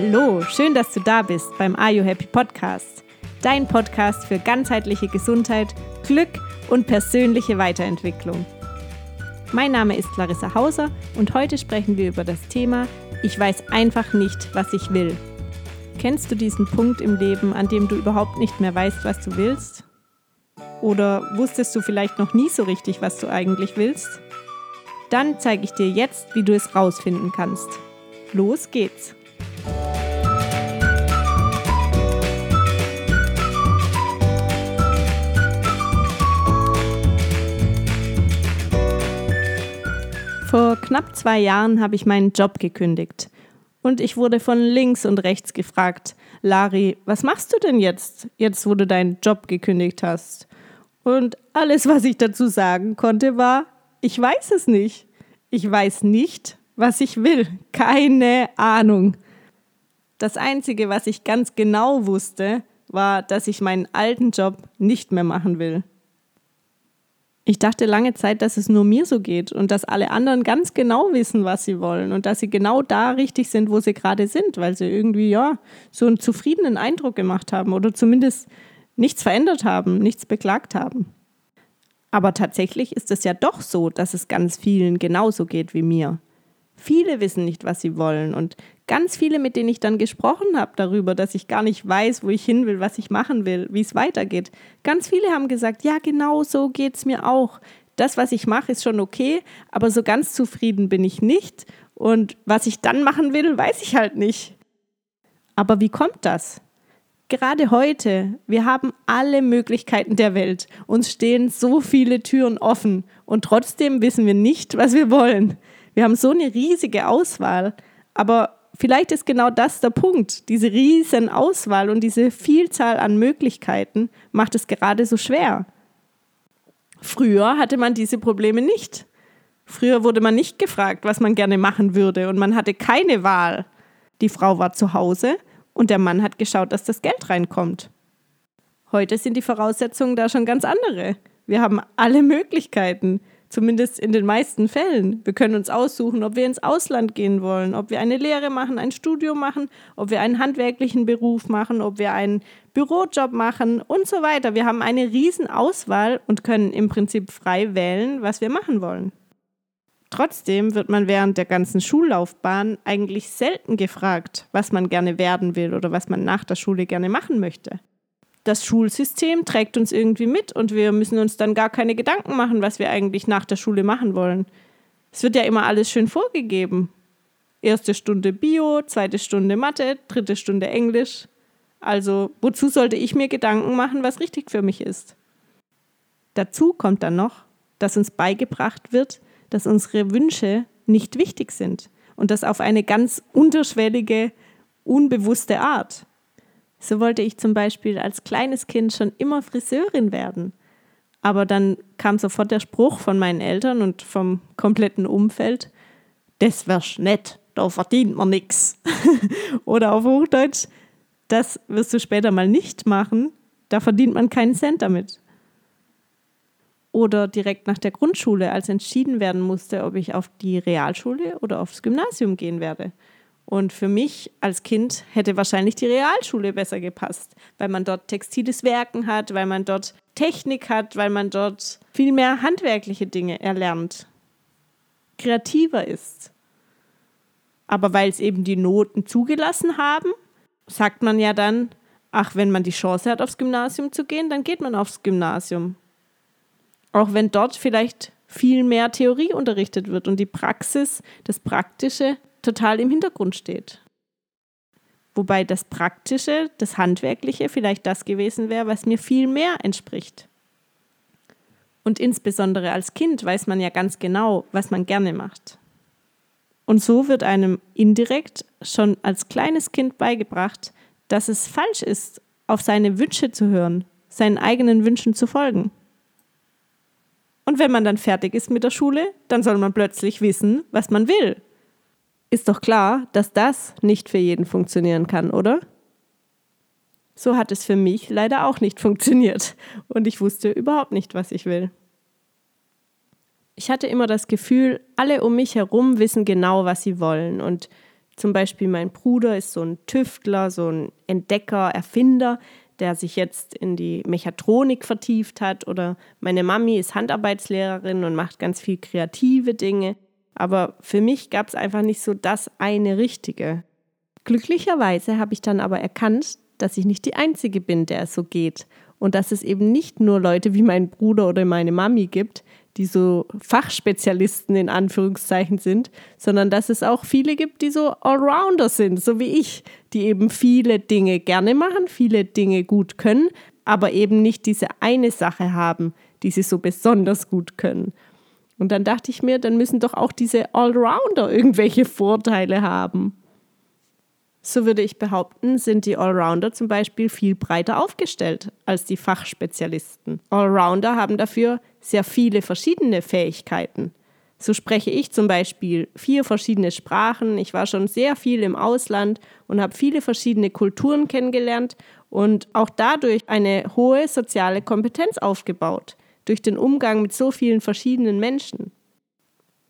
Hallo, schön, dass du da bist beim Are You Happy Podcast. Dein Podcast für ganzheitliche Gesundheit, Glück und persönliche Weiterentwicklung. Mein Name ist Larissa Hauser und heute sprechen wir über das Thema Ich weiß einfach nicht, was ich will. Kennst du diesen Punkt im Leben, an dem du überhaupt nicht mehr weißt, was du willst? Oder wusstest du vielleicht noch nie so richtig, was du eigentlich willst? Dann zeige ich dir jetzt, wie du es rausfinden kannst. Los geht's! Knapp zwei Jahren habe ich meinen Job gekündigt. Und ich wurde von links und rechts gefragt, Lari, was machst du denn jetzt, jetzt wo du deinen Job gekündigt hast? Und alles, was ich dazu sagen konnte, war, ich weiß es nicht. Ich weiß nicht, was ich will. Keine Ahnung. Das Einzige, was ich ganz genau wusste, war, dass ich meinen alten Job nicht mehr machen will. Ich dachte lange Zeit, dass es nur mir so geht und dass alle anderen ganz genau wissen, was sie wollen und dass sie genau da richtig sind, wo sie gerade sind, weil sie irgendwie ja so einen zufriedenen Eindruck gemacht haben oder zumindest nichts verändert haben, nichts beklagt haben. Aber tatsächlich ist es ja doch so, dass es ganz vielen genauso geht wie mir. Viele wissen nicht, was sie wollen und ganz viele, mit denen ich dann gesprochen habe darüber, dass ich gar nicht weiß, wo ich hin will, was ich machen will, wie es weitergeht. Ganz viele haben gesagt, ja, genau so geht es mir auch. Das, was ich mache, ist schon okay, aber so ganz zufrieden bin ich nicht und was ich dann machen will, weiß ich halt nicht. Aber wie kommt das? Gerade heute, wir haben alle Möglichkeiten der Welt. Uns stehen so viele Türen offen und trotzdem wissen wir nicht, was wir wollen. Wir haben so eine riesige Auswahl, aber vielleicht ist genau das der Punkt. Diese riesen Auswahl und diese Vielzahl an Möglichkeiten macht es gerade so schwer. Früher hatte man diese Probleme nicht. Früher wurde man nicht gefragt, was man gerne machen würde und man hatte keine Wahl. Die Frau war zu Hause und der Mann hat geschaut, dass das Geld reinkommt. Heute sind die Voraussetzungen da schon ganz andere. Wir haben alle Möglichkeiten. Zumindest in den meisten Fällen. Wir können uns aussuchen, ob wir ins Ausland gehen wollen, ob wir eine Lehre machen, ein Studium machen, ob wir einen handwerklichen Beruf machen, ob wir einen Bürojob machen und so weiter. Wir haben eine riesen Auswahl und können im Prinzip frei wählen, was wir machen wollen. Trotzdem wird man während der ganzen Schullaufbahn eigentlich selten gefragt, was man gerne werden will oder was man nach der Schule gerne machen möchte das Schulsystem trägt uns irgendwie mit und wir müssen uns dann gar keine Gedanken machen, was wir eigentlich nach der Schule machen wollen. Es wird ja immer alles schön vorgegeben. Erste Stunde Bio, zweite Stunde Mathe, dritte Stunde Englisch. Also wozu sollte ich mir Gedanken machen, was richtig für mich ist? Dazu kommt dann noch, dass uns beigebracht wird, dass unsere Wünsche nicht wichtig sind und das auf eine ganz unterschwellige, unbewusste Art. So wollte ich zum Beispiel als kleines Kind schon immer Friseurin werden. Aber dann kam sofort der Spruch von meinen Eltern und vom kompletten Umfeld, das wär's nett, da verdient man nichts. Oder auf Hochdeutsch, das wirst du später mal nicht machen, da verdient man keinen Cent damit. Oder direkt nach der Grundschule, als entschieden werden musste, ob ich auf die Realschule oder aufs Gymnasium gehen werde. Und für mich als Kind hätte wahrscheinlich die Realschule besser gepasst, weil man dort textiles Werken hat, weil man dort Technik hat, weil man dort viel mehr handwerkliche Dinge erlernt, kreativer ist. Aber weil es eben die Noten zugelassen haben, sagt man ja dann, ach, wenn man die Chance hat, aufs Gymnasium zu gehen, dann geht man aufs Gymnasium. Auch wenn dort vielleicht viel mehr Theorie unterrichtet wird und die Praxis, das Praktische total im Hintergrund steht. Wobei das Praktische, das Handwerkliche vielleicht das gewesen wäre, was mir viel mehr entspricht. Und insbesondere als Kind weiß man ja ganz genau, was man gerne macht. Und so wird einem indirekt schon als kleines Kind beigebracht, dass es falsch ist, auf seine Wünsche zu hören, seinen eigenen Wünschen zu folgen. Und wenn man dann fertig ist mit der Schule, dann soll man plötzlich wissen, was man will ist doch klar, dass das nicht für jeden funktionieren kann, oder? So hat es für mich leider auch nicht funktioniert und ich wusste überhaupt nicht, was ich will. Ich hatte immer das Gefühl, alle um mich herum wissen genau, was sie wollen und Zum Beispiel mein Bruder ist so ein Tüftler, so ein Entdecker, Erfinder, der sich jetzt in die Mechatronik vertieft hat. Oder meine Mami ist Handarbeitslehrerin und macht ganz viel kreative Dinge. Aber für mich gab es einfach nicht so das eine Richtige. Glücklicherweise habe ich dann aber erkannt, dass ich nicht die Einzige bin, der es so geht. Und dass es eben nicht nur Leute wie mein Bruder oder meine Mami gibt, die so Fachspezialisten in Anführungszeichen sind, sondern dass es auch viele gibt, die so Allrounder sind, so wie ich, die eben viele Dinge gerne machen, viele Dinge gut können, aber eben nicht diese eine Sache haben, die sie so besonders gut können. Und dann dachte ich mir, dann müssen doch auch diese Allrounder irgendwelche Vorteile haben. So würde ich behaupten, sind die Allrounder zum Beispiel viel breiter aufgestellt als die Fachspezialisten. Allrounder haben dafür sehr viele verschiedene Fähigkeiten. So spreche ich zum Beispiel vier verschiedene Sprachen. Ich war schon sehr viel im Ausland und habe viele verschiedene Kulturen kennengelernt und auch dadurch eine hohe soziale Kompetenz aufgebaut, durch den Umgang mit so vielen verschiedenen Menschen.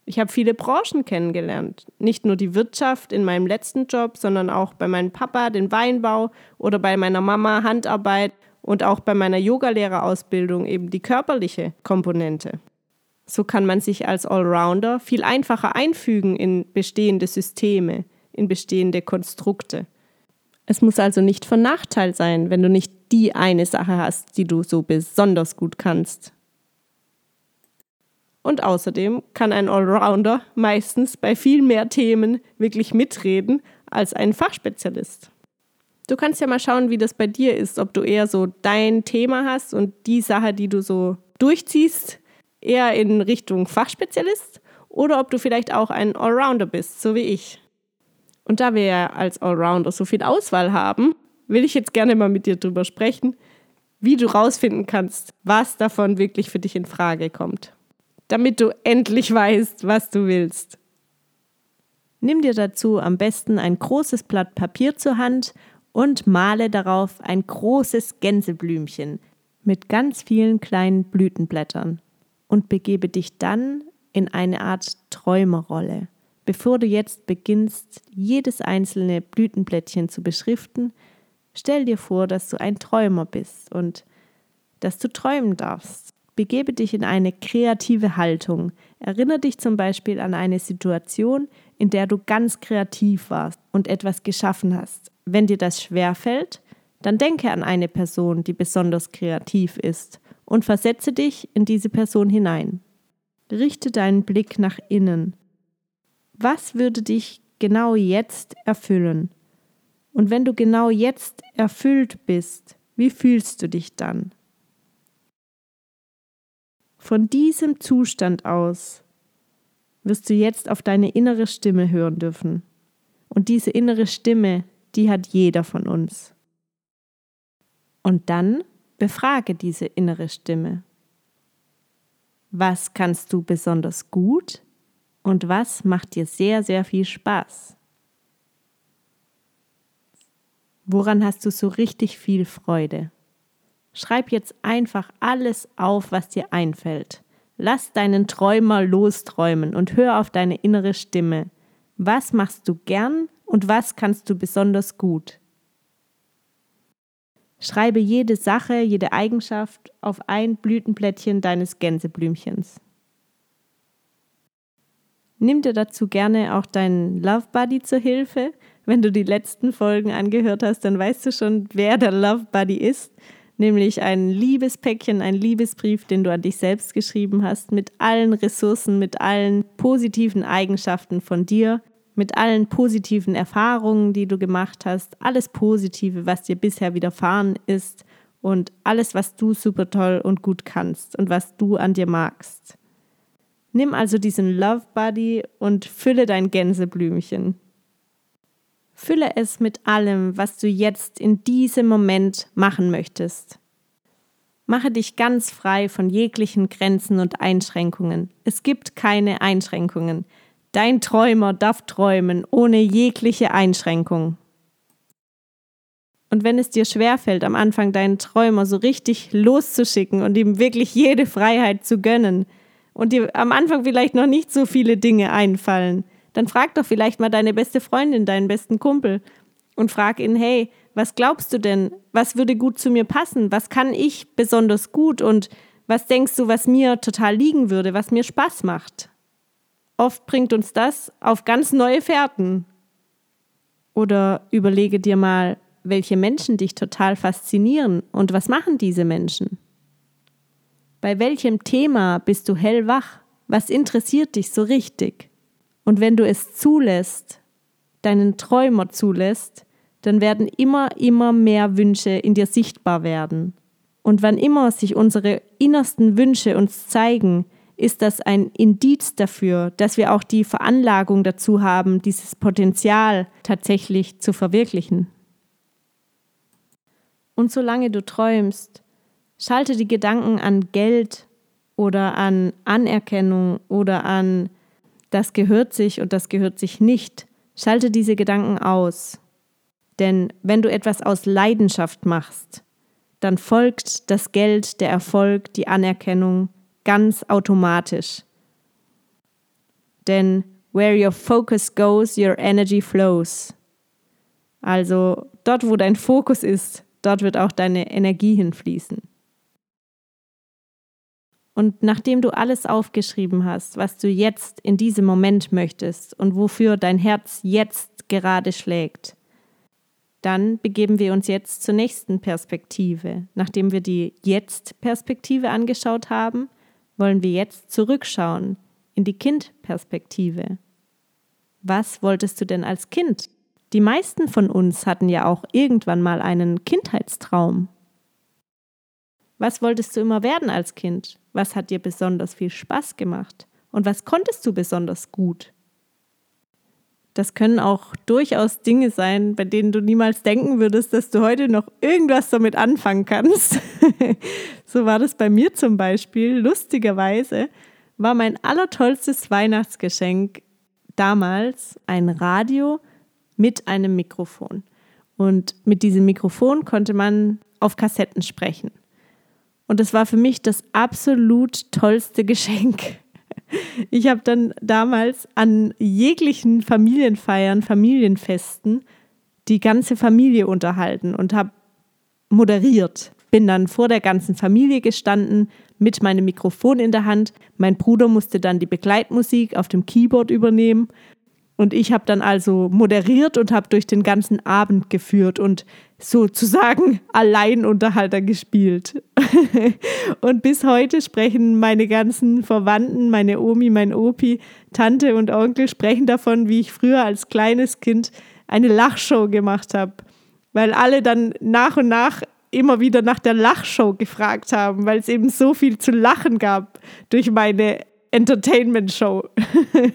Ich habe viele Branchen kennengelernt. Nicht nur die Wirtschaft in meinem letzten Job, sondern auch bei meinem Papa den Weinbau oder bei meiner Mama Handarbeit und auch bei meiner Yogalehrerausbildung eben die körperliche Komponente. So kann man sich als Allrounder viel einfacher einfügen in bestehende Systeme, in bestehende Konstrukte. Es muss also nicht von Nachteil sein, wenn du nicht die eine Sache hast, die du so besonders gut kannst. Und außerdem kann ein Allrounder meistens bei viel mehr Themen wirklich mitreden als ein Fachspezialist. Du kannst ja mal schauen, wie das bei dir ist, ob du eher so dein Thema hast und die Sache, die du so durchziehst, eher in Richtung Fachspezialist oder ob du vielleicht auch ein Allrounder bist, so wie ich. Und da wir ja als Allrounder so viel Auswahl haben, will ich jetzt gerne mal mit dir drüber sprechen, wie du rausfinden kannst, was davon wirklich für dich in Frage kommt damit du endlich weißt, was du willst. Nimm dir dazu am besten ein großes Blatt Papier zur Hand und male darauf ein großes Gänseblümchen mit ganz vielen kleinen Blütenblättern und begebe dich dann in eine Art Träumerrolle. Bevor du jetzt beginnst, jedes einzelne Blütenblättchen zu beschriften, stell dir vor, dass du ein Träumer bist und dass du träumen darfst. Begebe dich in eine kreative Haltung. Erinnere dich zum Beispiel an eine Situation, in der du ganz kreativ warst und etwas geschaffen hast. Wenn dir das schwerfällt, dann denke an eine Person, die besonders kreativ ist und versetze dich in diese Person hinein. Richte deinen Blick nach innen. Was würde dich genau jetzt erfüllen? Und wenn du genau jetzt erfüllt bist, wie fühlst du dich dann? Von diesem Zustand aus wirst du jetzt auf deine innere Stimme hören dürfen. Und diese innere Stimme, die hat jeder von uns. Und dann befrage diese innere Stimme. Was kannst du besonders gut und was macht dir sehr, sehr viel Spaß? Woran hast du so richtig viel Freude? Schreib jetzt einfach alles auf, was dir einfällt. Lass deinen Träumer losträumen und hör auf deine innere Stimme. Was machst du gern und was kannst du besonders gut? Schreibe jede Sache, jede Eigenschaft auf ein Blütenblättchen deines Gänseblümchens. Nimm dir dazu gerne auch deinen Love Buddy zur Hilfe. Wenn du die letzten Folgen angehört hast, dann weißt du schon, wer der Love Buddy ist nämlich ein Liebespäckchen, ein Liebesbrief, den du an dich selbst geschrieben hast, mit allen Ressourcen, mit allen positiven Eigenschaften von dir, mit allen positiven Erfahrungen, die du gemacht hast, alles Positive, was dir bisher widerfahren ist und alles, was du super toll und gut kannst und was du an dir magst. Nimm also diesen Love Buddy und fülle dein Gänseblümchen. Fülle es mit allem, was du jetzt in diesem Moment machen möchtest. Mache dich ganz frei von jeglichen Grenzen und Einschränkungen. Es gibt keine Einschränkungen. Dein Träumer darf träumen ohne jegliche Einschränkung. Und wenn es dir schwerfällt, am Anfang deinen Träumer so richtig loszuschicken und ihm wirklich jede Freiheit zu gönnen und dir am Anfang vielleicht noch nicht so viele Dinge einfallen, dann frag doch vielleicht mal deine beste Freundin, deinen besten Kumpel und frag ihn, hey, was glaubst du denn? Was würde gut zu mir passen? Was kann ich besonders gut? Und was denkst du, was mir total liegen würde, was mir Spaß macht? Oft bringt uns das auf ganz neue Fährten. Oder überlege dir mal, welche Menschen dich total faszinieren und was machen diese Menschen? Bei welchem Thema bist du hellwach? Was interessiert dich so richtig? Und wenn du es zulässt, deinen Träumer zulässt, dann werden immer, immer mehr Wünsche in dir sichtbar werden. Und wann immer sich unsere innersten Wünsche uns zeigen, ist das ein Indiz dafür, dass wir auch die Veranlagung dazu haben, dieses Potenzial tatsächlich zu verwirklichen. Und solange du träumst, schalte die Gedanken an Geld oder an Anerkennung oder an das gehört sich und das gehört sich nicht, schalte diese Gedanken aus. Denn wenn du etwas aus Leidenschaft machst, dann folgt das Geld, der Erfolg, die Anerkennung ganz automatisch. Denn where your focus goes, your energy flows. Also dort, wo dein Fokus ist, dort wird auch deine Energie hinfließen. Und nachdem du alles aufgeschrieben hast, was du jetzt in diesem Moment möchtest und wofür dein Herz jetzt gerade schlägt, dann begeben wir uns jetzt zur nächsten Perspektive. Nachdem wir die Jetzt-Perspektive angeschaut haben, wollen wir jetzt zurückschauen in die Kind-Perspektive. Was wolltest du denn als Kind? Die meisten von uns hatten ja auch irgendwann mal einen Kindheitstraum. Was wolltest du immer werden als Kind? Was hat dir besonders viel Spaß gemacht? Und was konntest du besonders gut? Das können auch durchaus Dinge sein, bei denen du niemals denken würdest, dass du heute noch irgendwas damit anfangen kannst. so war das bei mir zum Beispiel. Lustigerweise war mein allertollstes Weihnachtsgeschenk damals ein Radio mit einem Mikrofon. Und mit diesem Mikrofon konnte man auf Kassetten sprechen. Und das war für mich das absolut tollste Geschenk. Ich habe dann damals an jeglichen Familienfeiern, Familienfesten die ganze Familie unterhalten und habe moderiert. Bin dann vor der ganzen Familie gestanden mit meinem Mikrofon in der Hand. Mein Bruder musste dann die Begleitmusik auf dem Keyboard übernehmen. Und ich habe dann also moderiert und habe durch den ganzen Abend geführt und sozusagen Alleinunterhalter gespielt. und bis heute sprechen meine ganzen Verwandten, meine Omi, mein Opi, Tante und Onkel sprechen davon, wie ich früher als kleines Kind eine Lachshow gemacht habe, weil alle dann nach und nach immer wieder nach der Lachshow gefragt haben, weil es eben so viel zu lachen gab durch meine Entertainment Show.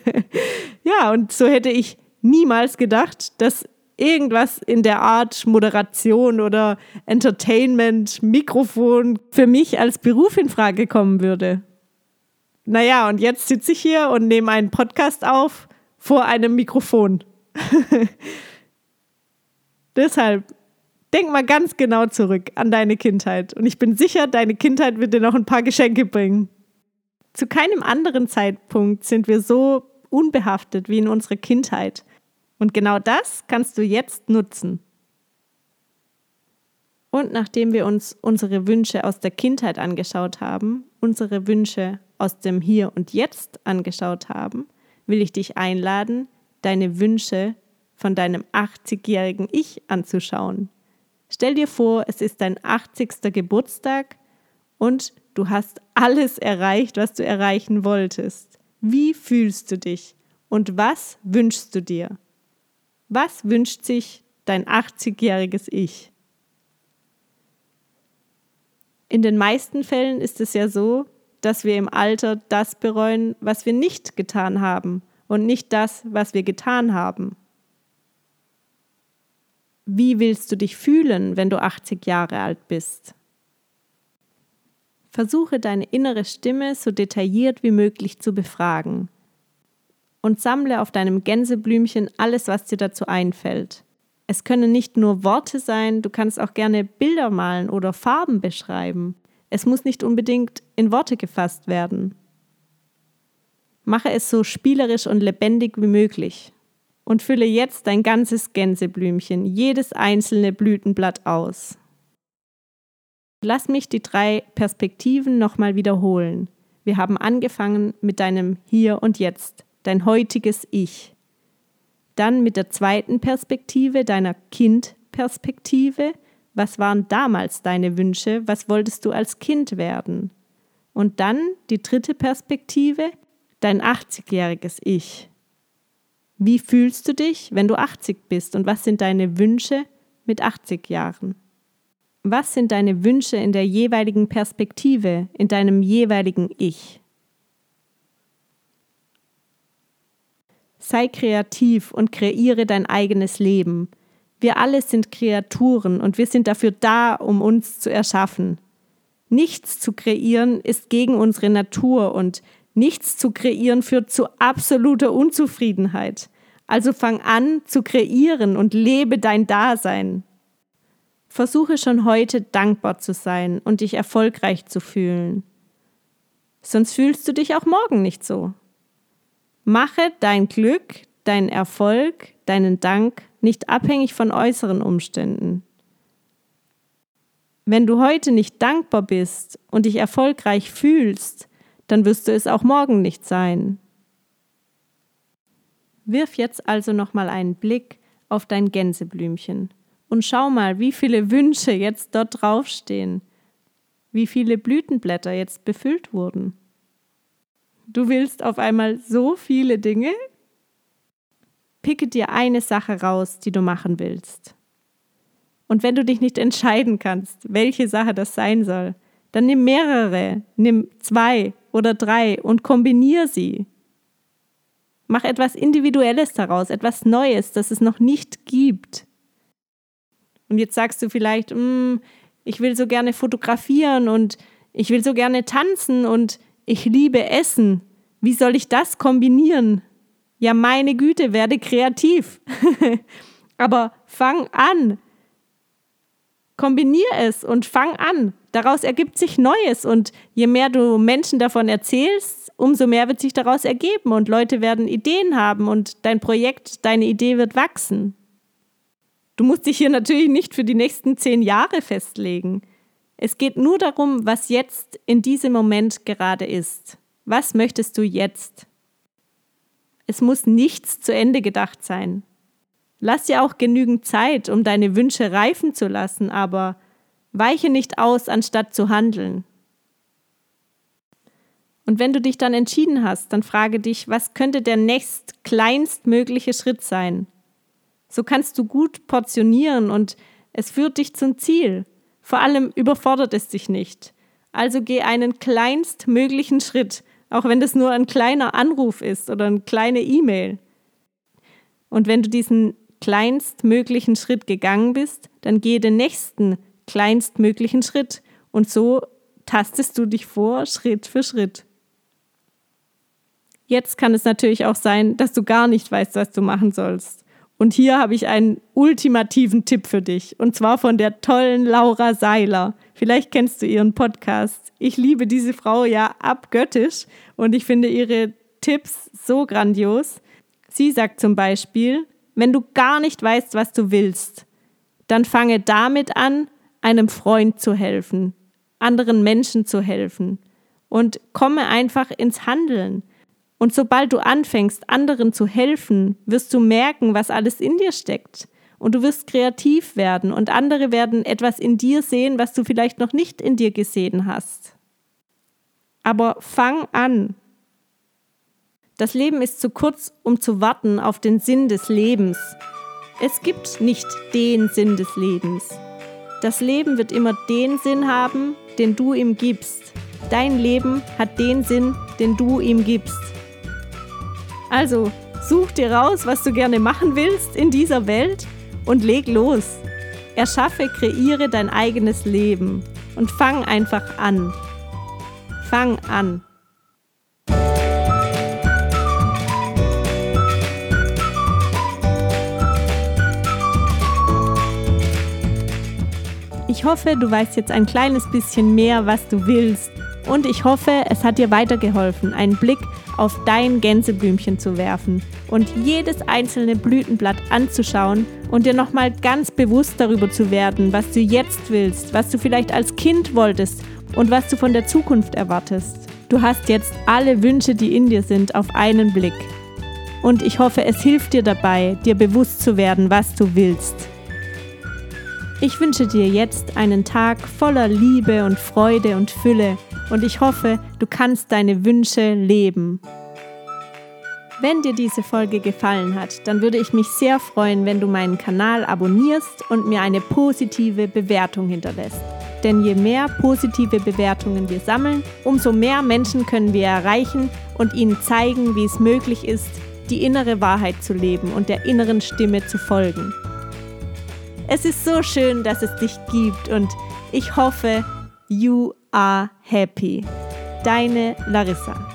ja, und so hätte ich niemals gedacht, dass irgendwas in der Art Moderation oder Entertainment, Mikrofon für mich als Beruf in Frage kommen würde. Naja, und jetzt sitze ich hier und nehme einen Podcast auf vor einem Mikrofon. Deshalb denk mal ganz genau zurück an deine Kindheit. Und ich bin sicher, deine Kindheit wird dir noch ein paar Geschenke bringen. Zu keinem anderen Zeitpunkt sind wir so unbehaftet wie in unserer Kindheit. Und genau das kannst du jetzt nutzen. Und nachdem wir uns unsere Wünsche aus der Kindheit angeschaut haben, unsere Wünsche aus dem Hier und Jetzt angeschaut haben, will ich dich einladen, deine Wünsche von deinem 80-jährigen Ich anzuschauen. Stell dir vor, es ist dein 80. Geburtstag und du hast alles erreicht, was du erreichen wolltest. Wie fühlst du dich und was wünschst du dir? Was wünscht sich dein 80-jähriges Ich? In den meisten Fällen ist es ja so, dass wir im Alter das bereuen, was wir nicht getan haben und nicht das, was wir getan haben. Wie willst du dich fühlen, wenn du 80 Jahre alt bist? Versuche deine innere Stimme so detailliert wie möglich zu befragen und sammle auf deinem Gänseblümchen alles, was dir dazu einfällt. Es können nicht nur Worte sein, du kannst auch gerne Bilder malen oder Farben beschreiben. Es muss nicht unbedingt in Worte gefasst werden. Mache es so spielerisch und lebendig wie möglich. Und fülle jetzt dein ganzes Gänseblümchen, jedes einzelne Blütenblatt aus. Lass mich die drei Perspektiven nochmal wiederholen. Wir haben angefangen mit deinem Hier und Jetzt, dein heutiges Ich. Dann mit der zweiten Perspektive, deiner Kindperspektive. Was waren damals deine Wünsche? Was wolltest du als Kind werden? Und dann die dritte Perspektive, dein 80-jähriges Ich. Wie fühlst du dich, wenn du 80 bist und was sind deine Wünsche mit 80 Jahren? Was sind deine Wünsche in der jeweiligen Perspektive, in deinem jeweiligen Ich? Sei kreativ und kreiere dein eigenes Leben. Wir alle sind Kreaturen und wir sind dafür da, um uns zu erschaffen. Nichts zu kreieren ist gegen unsere Natur und Nichts zu kreieren führt zu absoluter Unzufriedenheit. Also fang an zu kreieren und lebe dein Dasein. Versuche schon heute dankbar zu sein und dich erfolgreich zu fühlen. Sonst fühlst du dich auch morgen nicht so. Mache dein Glück, deinen Erfolg, deinen Dank nicht abhängig von äußeren Umständen. Wenn du heute nicht dankbar bist und dich erfolgreich fühlst, dann wirst du es auch morgen nicht sein. Wirf jetzt also nochmal einen Blick auf dein Gänseblümchen und schau mal, wie viele Wünsche jetzt dort draufstehen, wie viele Blütenblätter jetzt befüllt wurden. Du willst auf einmal so viele Dinge? Picke dir eine Sache raus, die du machen willst. Und wenn du dich nicht entscheiden kannst, welche Sache das sein soll, dann nimm mehrere, nimm zwei oder drei und kombiniere sie. Mach etwas Individuelles daraus, etwas Neues, das es noch nicht gibt. Und jetzt sagst du vielleicht, mm, ich will so gerne fotografieren und ich will so gerne tanzen und ich liebe Essen. Wie soll ich das kombinieren? Ja, meine Güte, werde kreativ. Aber fang an. Kombinier es und fang an daraus ergibt sich Neues und je mehr du Menschen davon erzählst, umso mehr wird sich daraus ergeben und Leute werden Ideen haben und dein Projekt, deine Idee wird wachsen. Du musst dich hier natürlich nicht für die nächsten zehn Jahre festlegen. Es geht nur darum, was jetzt in diesem Moment gerade ist. Was möchtest du jetzt? Es muss nichts zu Ende gedacht sein. Lass dir auch genügend Zeit, um deine Wünsche reifen zu lassen, aber Weiche nicht aus, anstatt zu handeln. Und wenn du dich dann entschieden hast, dann frage dich, was könnte der nächst kleinstmögliche Schritt sein? So kannst du gut portionieren und es führt dich zum Ziel. Vor allem überfordert es dich nicht. Also geh einen kleinstmöglichen Schritt, auch wenn das nur ein kleiner Anruf ist oder eine kleine E-Mail. Und wenn du diesen kleinstmöglichen Schritt gegangen bist, dann gehe den nächsten kleinstmöglichen Schritt. Und so tastest du dich vor, Schritt für Schritt. Jetzt kann es natürlich auch sein, dass du gar nicht weißt, was du machen sollst. Und hier habe ich einen ultimativen Tipp für dich. Und zwar von der tollen Laura Seiler. Vielleicht kennst du ihren Podcast. Ich liebe diese Frau ja abgöttisch und ich finde ihre Tipps so grandios. Sie sagt zum Beispiel, wenn du gar nicht weißt, was du willst, dann fange damit an, einem Freund zu helfen, anderen Menschen zu helfen und komme einfach ins Handeln. Und sobald du anfängst, anderen zu helfen, wirst du merken, was alles in dir steckt. Und du wirst kreativ werden und andere werden etwas in dir sehen, was du vielleicht noch nicht in dir gesehen hast. Aber fang an. Das Leben ist zu kurz, um zu warten auf den Sinn des Lebens. Es gibt nicht den Sinn des Lebens. Das Leben wird immer den Sinn haben, den du ihm gibst. Dein Leben hat den Sinn, den du ihm gibst. Also, such dir raus, was du gerne machen willst in dieser Welt und leg los. Erschaffe, kreiere dein eigenes Leben und fang einfach an. Fang an. Ich hoffe, du weißt jetzt ein kleines bisschen mehr, was du willst Und ich hoffe, es hat dir weitergeholfen, einen Blick auf dein Gänseblümchen zu werfen und jedes einzelne Blütenblatt anzuschauen und dir nochmal ganz bewusst darüber zu werden, was du jetzt willst, was du vielleicht als Kind wolltest und was du von der Zukunft erwartest. Du hast jetzt alle Wünsche, die in dir sind, auf einen Blick. Und ich hoffe, es hilft dir dabei, dir bewusst zu werden, was du willst. Ich wünsche dir jetzt einen Tag voller Liebe und Freude und Fülle und ich hoffe, du kannst deine Wünsche leben. Wenn dir diese Folge gefallen hat, dann würde ich mich sehr freuen, wenn du meinen Kanal abonnierst und mir eine positive Bewertung hinterlässt. Denn je mehr positive Bewertungen wir sammeln, umso mehr Menschen können wir erreichen und ihnen zeigen, wie es möglich ist, die innere Wahrheit zu leben und der inneren Stimme zu folgen. Es ist so schön, dass es dich gibt und ich hoffe, you are happy. Deine Larissa.